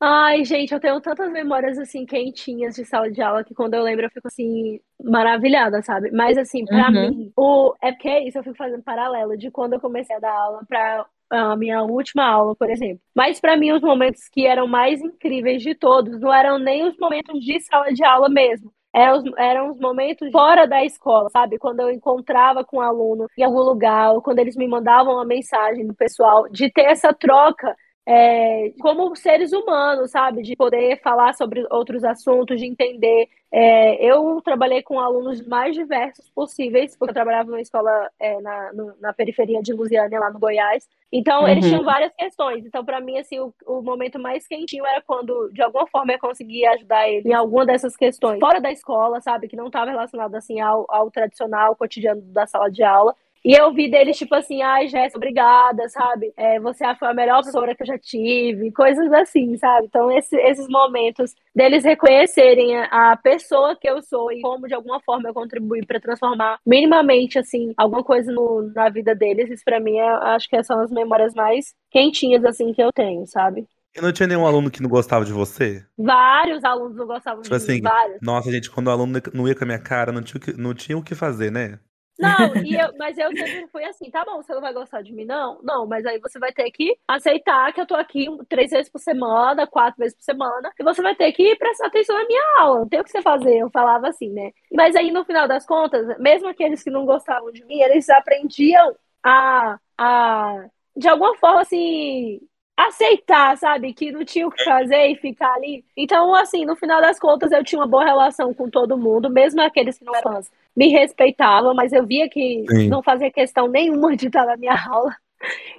Ai, gente, eu tenho tantas memórias assim quentinhas de sala de aula que quando eu lembro eu fico assim maravilhada, sabe? Mas assim, para uhum. mim, o é porque é isso eu fico fazendo paralelo de quando eu comecei a dar aula para a minha última aula, por exemplo. Mas para mim os momentos que eram mais incríveis de todos não eram nem os momentos de sala de aula mesmo. Eram os, eram os momentos fora da escola, sabe? Quando eu encontrava com um aluno em algum lugar, ou quando eles me mandavam uma mensagem do pessoal, de ter essa troca é, como seres humanos, sabe? De poder falar sobre outros assuntos, de entender. É, eu trabalhei com alunos mais diversos possíveis, porque eu trabalhava numa escola é, na, no, na periferia de Lusiânia, lá no Goiás. Então, uhum. eles tinham várias questões. Então, para mim, assim, o, o, momento mais quentinho era quando, de alguma forma, eu conseguia ajudar ele em alguma dessas questões. Fora da escola, sabe? Que não estava relacionado, assim, ao, ao tradicional cotidiano da sala de aula. E eu vi deles, tipo assim, ai, Jéssica, obrigada, sabe? É, você foi a melhor professora que eu já tive, coisas assim, sabe? Então, esse, esses momentos deles reconhecerem a, a, pessoa que eu sou e como, de alguma forma, eu contribuí para transformar minimamente, assim, alguma coisa no, na vida deles, isso pra mim, é, acho que são as memórias mais quentinhas, assim, que eu tenho, sabe? E não tinha nenhum aluno que não gostava de você? Vários alunos não gostavam tipo de assim, mim, vários. Nossa, gente, quando o aluno não ia com a minha cara, não tinha, não tinha o que fazer, né? Não, eu, mas eu sempre fui assim, tá bom, você não vai gostar de mim, não? Não, mas aí você vai ter que aceitar que eu tô aqui três vezes por semana, quatro vezes por semana, e você vai ter que prestar atenção na minha aula, não tem o que você fazer, eu falava assim, né? Mas aí, no final das contas, mesmo aqueles que não gostavam de mim, eles aprendiam a, a de alguma forma, assim, aceitar, sabe? Que não tinha o que fazer e ficar ali. Então, assim, no final das contas, eu tinha uma boa relação com todo mundo, mesmo aqueles que não eram fãs me respeitavam, mas eu via que Sim. não fazia questão nenhuma de estar na minha aula.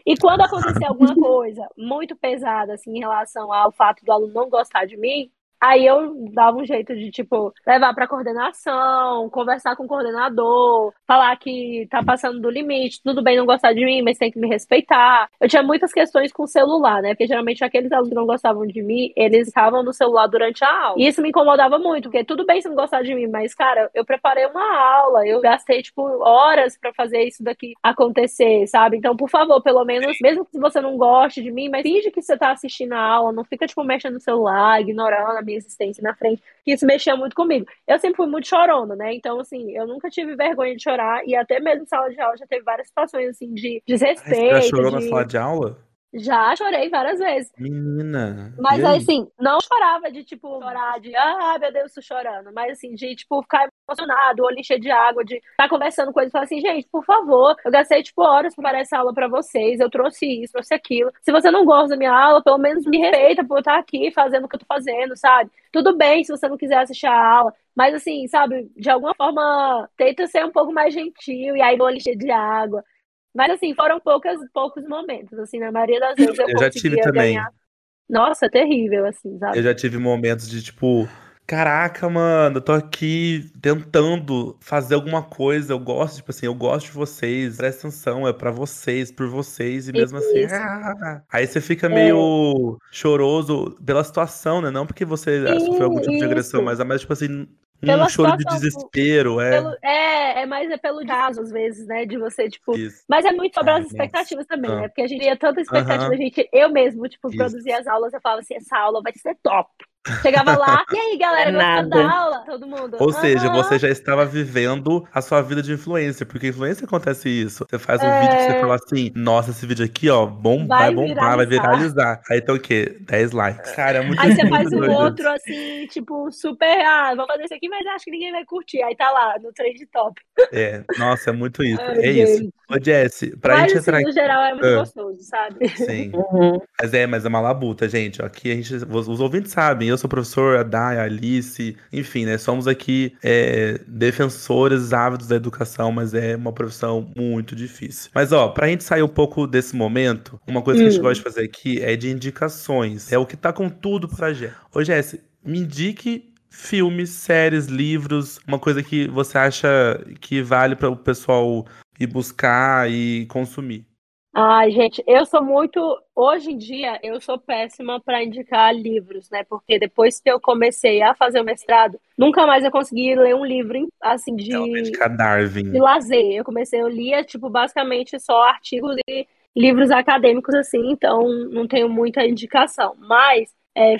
E quando acontecia alguma coisa muito pesada, assim, em relação ao fato do aluno não gostar de mim, Aí eu dava um jeito de, tipo, levar para coordenação, conversar com o coordenador, falar que tá passando do limite, tudo bem não gostar de mim, mas tem que me respeitar. Eu tinha muitas questões com o celular, né? Porque geralmente aqueles alunos que não gostavam de mim, eles estavam no celular durante a aula. E isso me incomodava muito, porque tudo bem se não gostar de mim, mas, cara, eu preparei uma aula, eu gastei, tipo, horas para fazer isso daqui acontecer, sabe? Então, por favor, pelo menos, mesmo que você não goste de mim, mas finge que você tá assistindo a aula, não fica, tipo, mexendo no celular, ignorando minha existência na frente, que isso mexia muito comigo. Eu sempre fui muito chorona, né? Então, assim, eu nunca tive vergonha de chorar, e até mesmo em sala de aula já teve várias situações, assim, de desrespeito. Você já chorou de... na sala de aula? Já chorei várias vezes. Menina. Mas aí, assim, não chorava de, tipo, chorar de, ah, meu Deus, tô chorando. Mas, assim, de, tipo, ficar emocionado, olho encher de água, de estar tá conversando com eles e falar assim, gente, por favor, eu gastei, tipo, horas para essa aula para vocês, eu trouxe isso, trouxe aquilo. Se você não gosta da minha aula, pelo menos me respeita por eu estar aqui fazendo o que eu tô fazendo, sabe? Tudo bem se você não quiser assistir a aula, mas, assim, sabe, de alguma forma, tenta ser um pouco mais gentil e aí olho encher de água. Mas assim, foram poucas, poucos momentos, assim, na maioria das vezes eu, eu já tive também. Ganhar. Nossa, terrível, assim, sabe? Eu já tive momentos de tipo, caraca, mano, eu tô aqui tentando fazer alguma coisa, eu gosto, tipo assim, eu gosto de vocês, presta atenção, é para vocês, por vocês, e mesmo assim, ah, aí você fica meio é. choroso pela situação, né? Não porque você Sim, sofreu algum tipo isso. de agressão, mas é mais tipo assim, pela um choro de desespero, é. Pelo, é, é mais é pelo caso, às vezes, né? De você, tipo. Isso. Mas é muito sobre Ai, as expectativas nossa. também, ah. né? Porque a gente tinha tanta expectativa, a gente, eu mesmo, tipo, produzia as aulas, eu falava assim, essa aula vai ser top. Chegava lá, e aí, galera, gostou da aula? Todo mundo. Ou seja, você já estava vivendo a sua vida de influência, porque influência acontece isso. Você faz um é... vídeo que você fala assim, nossa, esse vídeo aqui, ó, bom, vai, vai bombar, viralizar. vai viralizar. Aí então o quê? 10 likes. Cara, é muito Aí você faz um outro, assim, tipo, super, ah, vou fazer isso aqui, mas acho que ninguém vai curtir. Aí tá lá, no trend top. É, nossa, é muito isso. Ai, é gente. isso. Ô, Jess, pra mas, gente assim, entrar... no geral, é muito ah. gostoso, sabe? Sim. Uhum. Mas é, mas é uma labuta, gente. Aqui a gente, os ouvintes sabem, eu sou professor, a Dai, a Alice, enfim, né? Somos aqui é, defensores ávidos da educação, mas é uma profissão muito difícil. Mas, ó, pra gente sair um pouco desse momento, uma coisa hum. que a gente hum. gosta de fazer aqui é de indicações. É o que tá com tudo pra gente. Ô, Jess, me indique filmes, séries, livros, uma coisa que você acha que vale para o pessoal ir buscar e consumir. Ai, gente, eu sou muito. Hoje em dia, eu sou péssima para indicar livros, né? Porque depois que eu comecei a fazer o mestrado, nunca mais eu consegui ler um livro assim de. Darwin. De lazer. Eu comecei, eu lia, tipo, basicamente só artigos e livros acadêmicos, assim, então não tenho muita indicação. Mas é,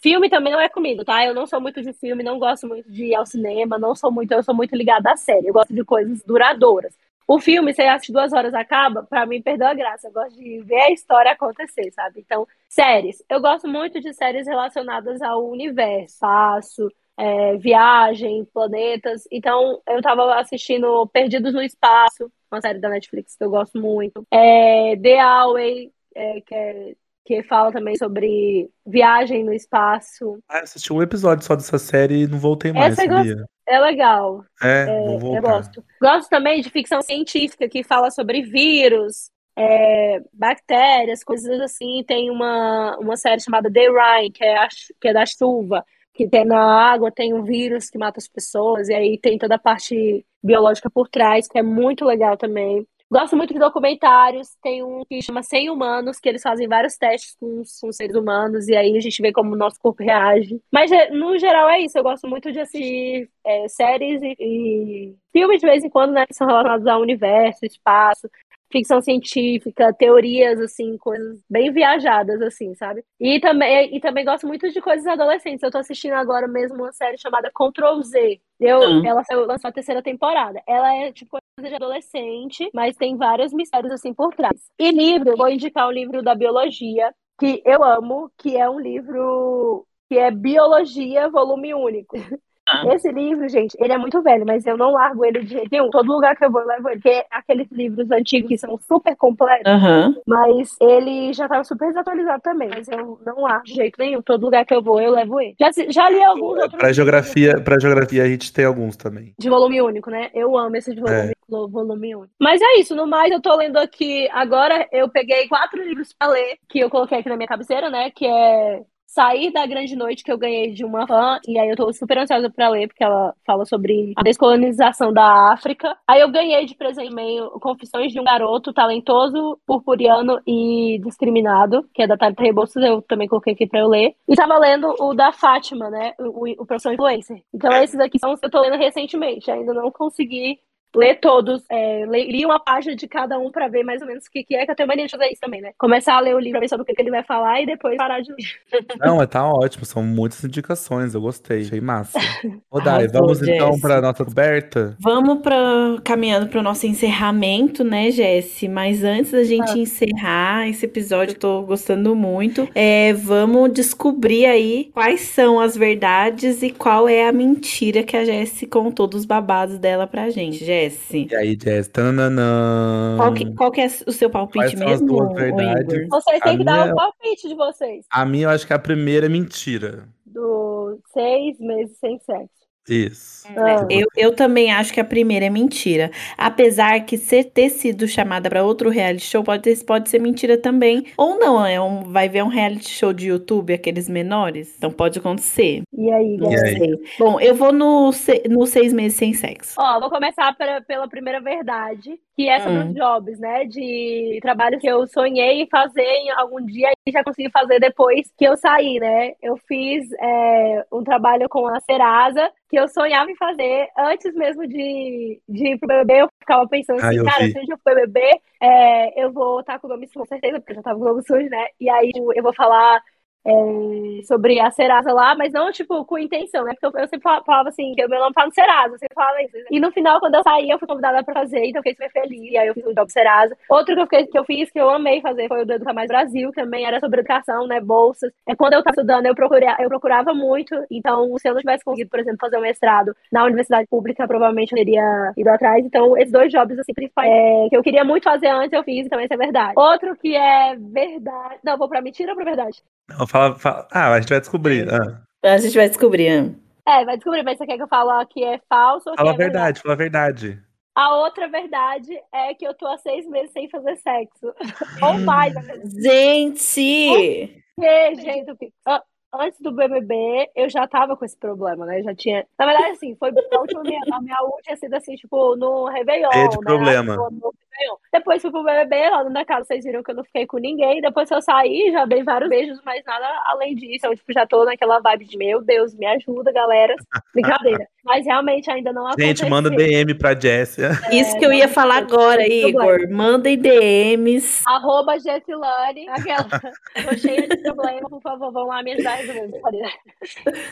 filme também não é comigo, tá? Eu não sou muito de filme, não gosto muito de ir ao cinema, não sou muito, eu sou muito ligada à série. Eu gosto de coisas duradouras. O filme, você assiste duas horas, acaba, para mim perdeu a graça. Eu gosto de ver a história acontecer, sabe? Então, séries. Eu gosto muito de séries relacionadas ao universo, espaço, é, viagem, planetas. Então, eu tava assistindo Perdidos no Espaço, uma série da Netflix que eu gosto muito. É, The Away, é, que é que fala também sobre viagem no espaço. Ah, assisti um episódio só dessa série e não voltei mais, Essa sabia? É legal. É, é. Eu gosto. Gosto também de ficção científica que fala sobre vírus, é, bactérias, coisas assim. Tem uma, uma série chamada The Rain, que é, a, que é da chuva, que tem na água, tem um vírus que mata as pessoas, e aí tem toda a parte biológica por trás, que é muito legal também. Gosto muito de documentários. Tem um que chama 100 Humanos, que eles fazem vários testes com, com seres humanos, e aí a gente vê como o nosso corpo reage. Mas, é, no geral, é isso. Eu gosto muito de assistir é, séries e, e, filmes de vez em quando, né, que são relacionados ao universo, espaço ficção científica, teorias, assim, coisas bem viajadas, assim, sabe? E também, e também gosto muito de coisas adolescentes. Eu tô assistindo agora mesmo uma série chamada Control Z. Eu, uhum. Ela lançou a terceira temporada. Ela é, tipo, coisa de adolescente, mas tem vários mistérios, assim, por trás. E livro, vou indicar o livro da biologia, que eu amo, que é um livro que é Biologia, volume único. Ah. Esse livro, gente, ele é muito velho, mas eu não largo ele de jeito nenhum. Todo lugar que eu vou, eu levo ele. Porque é aqueles livros antigos que são super completos, uhum. mas ele já estava super desatualizado também. Mas eu não largo de jeito nenhum. Todo lugar que eu vou, eu levo ele. Já, já li alguns outros. Pra geografia, pra geografia, a gente tem alguns também. De volume único, né? Eu amo esse de volume, é. volume único. Mas é isso, no mais, eu tô lendo aqui. Agora eu peguei quatro livros pra ler, que eu coloquei aqui na minha cabeceira, né? Que é Sair da Grande Noite, que eu ganhei de uma fã, e aí eu tô super ansiosa pra ler, porque ela fala sobre a descolonização da África. Aí eu ganhei de presente meio Confissões de um Garoto Talentoso, Purpuriano e Discriminado, que é da Thalita Rebouças, eu também coloquei aqui pra eu ler. E tava lendo o da Fátima, né, o, o Professor Influencer. Então esses aqui são os que eu tô lendo recentemente, ainda não consegui ler todos, é, li uma página de cada um pra ver mais ou menos o que, que é, que eu tenho mania de fazer isso também, né? Começar a ler o livro pra ver sobre o que, que ele vai falar e depois parar de ler. Não, tá ótimo, são muitas indicações, eu gostei, achei massa. Ô, Dai, vamos então Jess. pra nossa coberta? Vamos pra, caminhando para o nosso encerramento, né, Jesse? Mas antes da gente Ah. encerrar esse episódio, eu tô gostando muito. É, vamos descobrir aí quais são as verdades e qual é a mentira que a Jesse contou dos babados dela pra gente. Jesse, E aí, Jess? Tananã. qual que, qual que é o seu palpite Quais são as mesmo, duas verdades? Vocês A têm que dar o palpite de vocês. A minha, eu acho que a primeira é mentira. Do seis meses sem sexo. Isso. Ah. Eu, eu também acho que a primeira é mentira. Apesar que ser, ter sido chamada pra outro reality show pode, ter- pode ser mentira também. Ou não, é um, vai ver um reality show de YouTube, aqueles menores. Então pode acontecer. E aí, Não sei. Bom, eu vou no, se- no seis meses sem sexo. Ó, vou começar pela, pela primeira verdade, que é sobre Hum. os jobs, né? De trabalho que eu sonhei em fazer em algum dia já consegui fazer depois que eu saí, né? Eu fiz é, um trabalho com a Serasa, que eu sonhava em fazer antes mesmo de, de ir pro BBB. Eu ficava pensando Ah, assim, eu cara, vi. se eu for BBB, é, eu vou estar com o nome sujo, com certeza, porque eu já tava com o nome sujo, né? E aí eu vou falar é, sobre a Serasa lá, mas não, tipo, com intenção, né? Porque eu, eu sempre fala- falava assim, que o meu nome tá no Serasa, eu sempre falava isso. E no final, quando eu saí, eu fui convidada pra fazer, então eu fiquei super feliz. E aí eu fiz o job Serasa. Outro que eu, fiquei- que eu fiz, que eu amei fazer, foi o do Educa Mais Brasil, que também era sobre educação, né? Bolsas. É, quando eu tava estudando, eu, procurei, eu procurava muito. Então, se eu não tivesse conseguido, por exemplo, fazer um mestrado na universidade pública, provavelmente eu teria ido atrás. Então, esses dois jobs, assim, principais, é, que eu queria muito fazer antes, eu fiz, então isso é verdade. Outro que é verdade. Não, vou pra mentira ou pra verdade? Não, fala, fala- Ah, a gente vai descobrir. Ah, A gente vai descobrir. né? É, vai descobrir, mas você quer que eu fale que é falso ou que fala é a verdade, fala a verdade. A outra verdade é que eu tô há seis meses sem fazer sexo. ou mais, na verdade. Gente! Porque, gente, eu fico- a- antes do BBB, eu já tava com esse problema, né? Já tinha. Na verdade, assim, foi a última minha, a minha última tinha sido assim, tipo, no Réveillon. De né? problema. No- no Réveillon. Depois fui pro BBB, lá na casa, vocês viram que eu não fiquei com ninguém. Depois eu saí, já dei vários beijos, mas nada além disso. Eu, tipo, já tô naquela vibe de, meu Deus, me ajuda, galera. Brincadeira. Mas realmente ainda não Gente, aconteceu. manda DM pra Jessia. Isso que eu ia falar agora, Igor. problema. Mandem DMs. Arroba Gessilane, aquela. Tô cheia de problema, por favor, vão lá me ajudar a resolver. Brincadeira.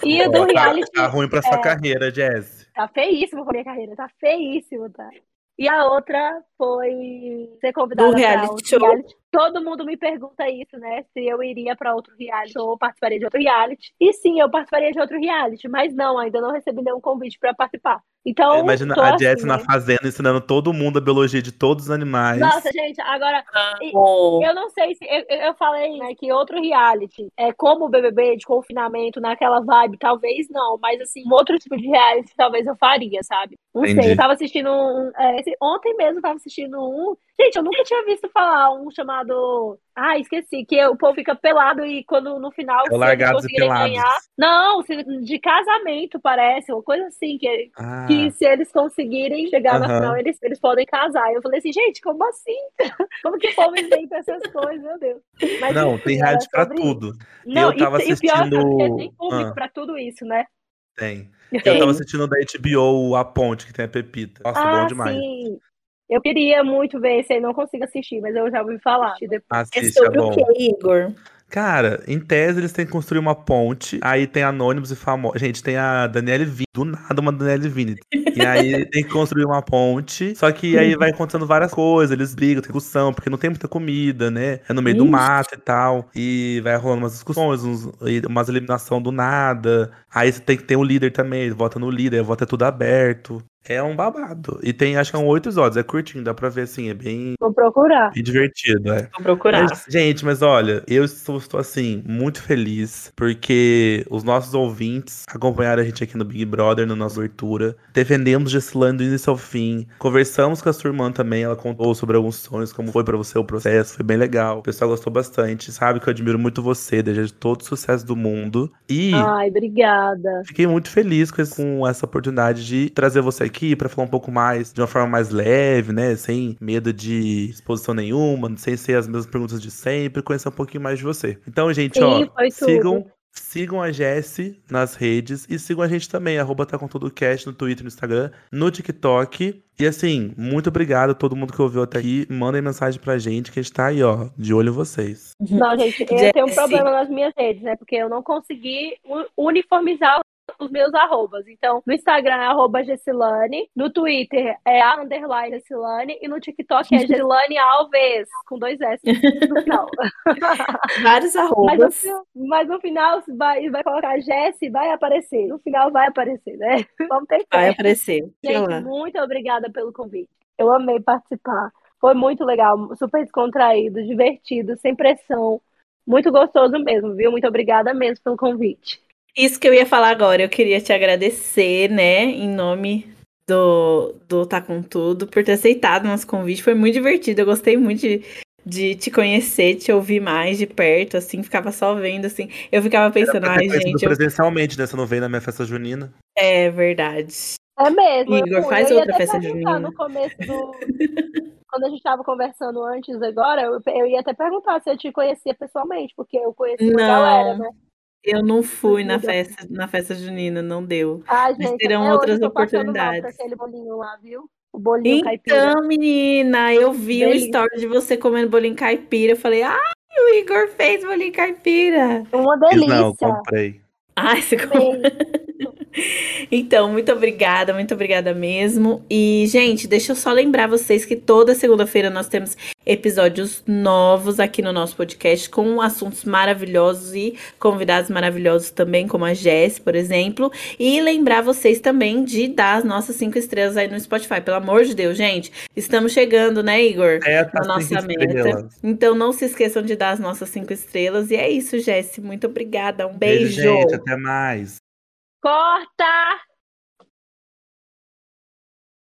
E o do Ó, tá, reality. tá ruim pra sua é. carreira, Jess. Tá feíssimo pra minha carreira, tá feíssimo, tá? E a outra foi ser convidada Do pra reality show. reality. Todo mundo me pergunta isso, né? Se eu iria pra outro reality ou participaria de outro reality. E sim, eu participaria de outro reality, mas não, ainda não recebi nenhum convite pra participar. Então, Imagina a assim, Jess na né? fazenda ensinando todo mundo a biologia de todos os animais. Nossa, gente, agora Oh, Eu não sei se. Eu, eu falei né, que outro reality, é como o BBB de confinamento, naquela vibe, talvez não, mas assim, um outro tipo de reality talvez eu faria, sabe? Não Entendi. sei. Eu tava assistindo um. é, esse- ontem mesmo eu tava assistindo um. Gente, eu nunca tinha visto falar um chamado. Ah, esqueci, que o povo fica pelado e quando no final. É Largados e Pelados. ganhar. Não, se- de casamento, parece, uma coisa assim, que, Ah, que se eles conseguirem chegar na Aham. final, eles, eles podem casar. Eu falei assim, gente, como assim? Como que o povo inventa essas coisas, meu Deus? Mas, não, enfim, tem reality pra sobre tudo. Não, Eu tava e, e o pior é que assistindo- tem público Ah. pra tudo isso, né? Tem. Tem. Eu tava assistindo da HBO A Ponte, que tem a Pepita. Nossa, ah, bom demais. sim. Eu queria muito ver esse aí, não consigo assistir, mas eu já ouvi falar. É Assiste, é sobre o bom. que, Igor? Cara, em tese eles têm que construir uma ponte, aí tem anônimos e famosos. Gente, tem a Daniele Vini, do nada uma Daniele Vini. E aí tem que construir uma ponte, só que aí vai acontecendo várias coisas, eles brigam, tem discussão, porque não tem muita comida, né? É no meio do mato e tal. E vai rolando umas discussões, uns, umas eliminação do nada. Aí você tem que ter um líder também, vota no líder, vota tudo aberto. É um babado. E tem, acho que são oito episódios, é curtinho, dá pra ver assim, é bem, Vou procurar. bem divertido, é. Vou procurar. Mas, gente, mas olha, eu estou, estou, assim, muito feliz porque os nossos ouvintes acompanharam a gente aqui no Big Brother, na nossa abertura. Defendemos Gessilane do início ao fim. Conversamos com a sua irmã também, ela contou sobre alguns sonhos, como foi pra você o processo, foi bem legal. O pessoal gostou bastante, sabe que eu admiro muito você, desejo todo o sucesso do mundo. E Ai, obrigada. Fiquei muito feliz com essa oportunidade de trazer você aqui pra falar um pouco mais, de uma forma mais leve, né? Sem medo de exposição nenhuma, sem ser as mesmas perguntas de sempre, conhecer um pouquinho mais de você. Então, gente, Sim, ó, sigam Sigam a Jessie nas redes e sigam a gente também, arroba tá com tudo cast no Twitter, no Instagram, no TikTok. E assim, muito obrigado a todo mundo que ouviu até aqui. Mandem mensagem pra gente que a gente tá aí, ó, de olho em vocês. Não, gente, eu tenho um problema nas minhas redes, né? Porque eu não consegui uniformizar os meus arrobas. Então, no Instagram é arroba Gessilane, no Twitter é a underline Gessilane e no TikTok é Gessilane Alves, com dois S no final. Vários arrobas. Mas no, mas no final vai, vai colocar Jessi, vai aparecer. No final vai aparecer, né? Vamos ter Vai aparecer. Gente, muito obrigada pelo convite. Eu amei participar. Foi muito legal, super descontraído, divertido, sem pressão. Muito gostoso mesmo, viu? Muito obrigada mesmo pelo convite. Isso que eu ia falar agora, eu queria te agradecer, né, em nome do, do Tá Com Tudo, por ter aceitado o nosso convite. Foi muito divertido, eu gostei muito de, de te conhecer, te ouvir mais de perto, assim, ficava só vendo, assim. Eu ficava pensando, ai, gente. presencialmente, né? Você não veio na minha festa junina. É verdade. É mesmo. Igor, faz outra festa junina. No começo do. Quando a gente estava conversando antes agora, eu, eu ia até perguntar se eu te conhecia pessoalmente, porque eu conheci uma galera, né? Eu não fui na festa, na festa junina, não deu. Ah, gente, Mas terão outras oportunidades. aquele bolinho lá, viu? O bolinho então, caipira. menina, eu vi Delícia. o story de você comendo bolinho caipira. Eu falei, ai, o Igor fez bolinho caipira. Uma delícia. Não, comprei. Ai, você comprou. Então, muito obrigada, muito obrigada mesmo. E, gente, deixa eu só lembrar vocês que toda segunda-feira nós temos episódios novos aqui no nosso podcast com assuntos maravilhosos e convidados maravilhosos também, como a Jess, por exemplo. E lembrar vocês também de dar as nossas cinco estrelas aí no Spotify. Pelo amor de Deus, gente. Estamos chegando, né, Igor? É, tá na nossa meta. Estrelas. Então não se esqueçam de dar as nossas cinco estrelas. E é isso, Jess. Muito obrigada. Um beijo. beijo gente. Até mais. Corta!